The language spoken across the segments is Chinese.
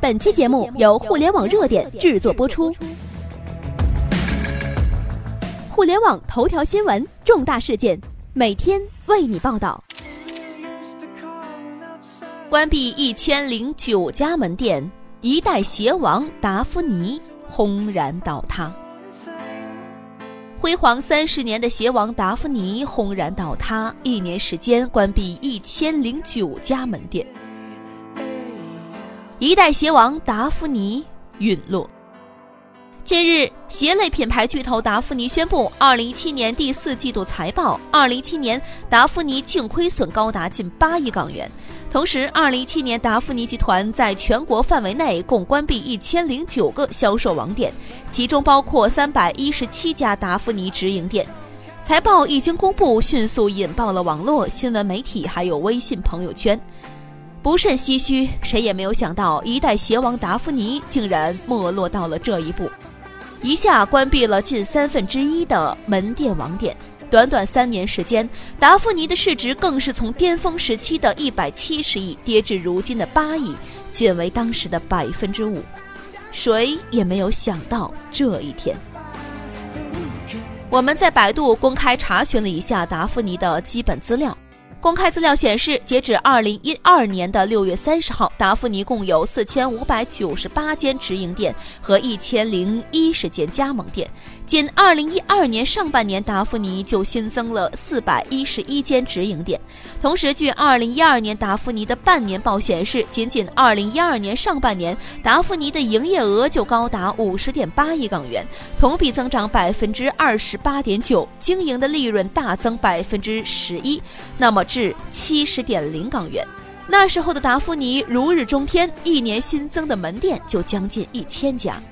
本期节目由互联网热点制作播出。互联网头条新闻，重大事件，每天为你报道。关闭一千零九家门店，一代鞋王达芙妮轰然倒塌。辉煌三十年的鞋王达芙妮轰然倒塌，一年时间关闭一千零九家门店。一代鞋王达芙妮陨落。近日，鞋类品牌巨头达芙妮宣布，二零一七年第四季度财报，二零一七年达芙妮净亏损高达近八亿港元。同时，二零一七年达芙妮集团在全国范围内共关闭一千零九个销售网点，其中包括三百一十七家达芙妮直营店。财报一经公布，迅速引爆了网络新闻媒体还有微信朋友圈。不甚唏嘘，谁也没有想到，一代鞋王达芙妮竟然没落到了这一步，一下关闭了近三分之一的门店网点。短短三年时间，达芙妮的市值更是从巅峰时期的一百七十亿跌至如今的八亿，仅为当时的百分之五。谁也没有想到这一天。我们在百度公开查询了一下达芙妮的基本资料。公开资料显示，截止二零一二年的六月三十号，达芙妮共有四千五百九十八间直营店和一千零一十间加盟店。仅二零一二年上半年，达芙妮就新增了四百一十一间直营店。同时，据二零一二年达芙妮的半年报显示，仅仅二零一二年上半年，达芙妮的营业额就高达五十点八亿港元，同比增长百分之二十八点九，经营的利润大增百分之十一。那么，至七十点零港元，那时候的达芙妮如日中天，一年新增的门店就将近一千家。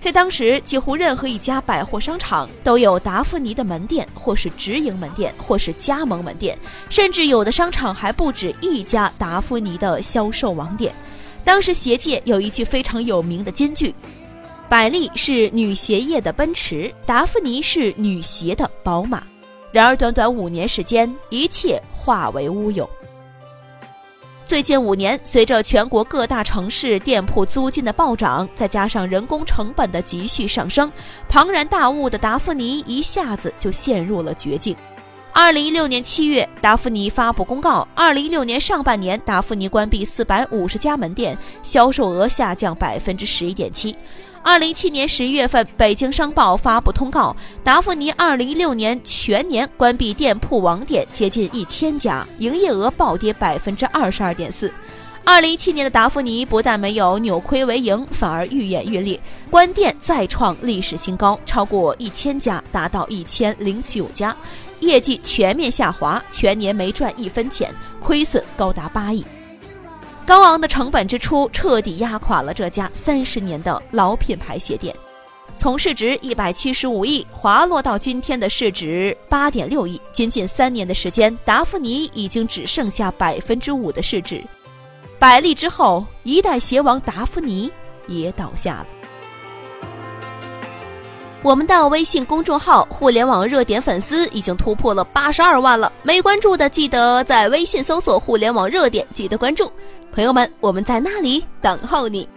在当时，几乎任何一家百货商场都有达芙妮的门店，或是直营门店，或是加盟门店，甚至有的商场还不止一家达芙妮的销售网点。当时鞋界有一句非常有名的金句：“百丽是女鞋业的奔驰，达芙妮是女鞋的宝马。”然而，短短五年时间，一切化为乌有。最近五年，随着全国各大城市店铺租金的暴涨，再加上人工成本的急剧上升，庞然大物的达芙妮一下子就陷入了绝境。二零一六年七月，达芙妮发布公告：二零一六年上半年，达芙妮关闭四百五十家门店，销售额下降百分之十一点七。二零一七年十一月份，北京商报发布通告，达芙妮二零一六年全年关闭店铺网点接近一千家，营业额暴跌百分之二十二点四。二零一七年的达芙妮不但没有扭亏为盈，反而愈演愈烈，关店再创历史新高，超过一千家，达到一千零九家，业绩全面下滑，全年没赚一分钱，亏损高达八亿。高昂的成本支出彻底压垮了这家三十年的老品牌鞋店，从市值一百七十五亿滑落到今天的市值八点六亿，仅仅三年的时间，达芙妮已经只剩下百分之五的市值。百丽之后，一代鞋王达芙妮也倒下了。我们的微信公众号“互联网热点”粉丝已经突破了八十二万了，没关注的记得在微信搜索“互联网热点”，记得关注。朋友们，我们在那里等候你。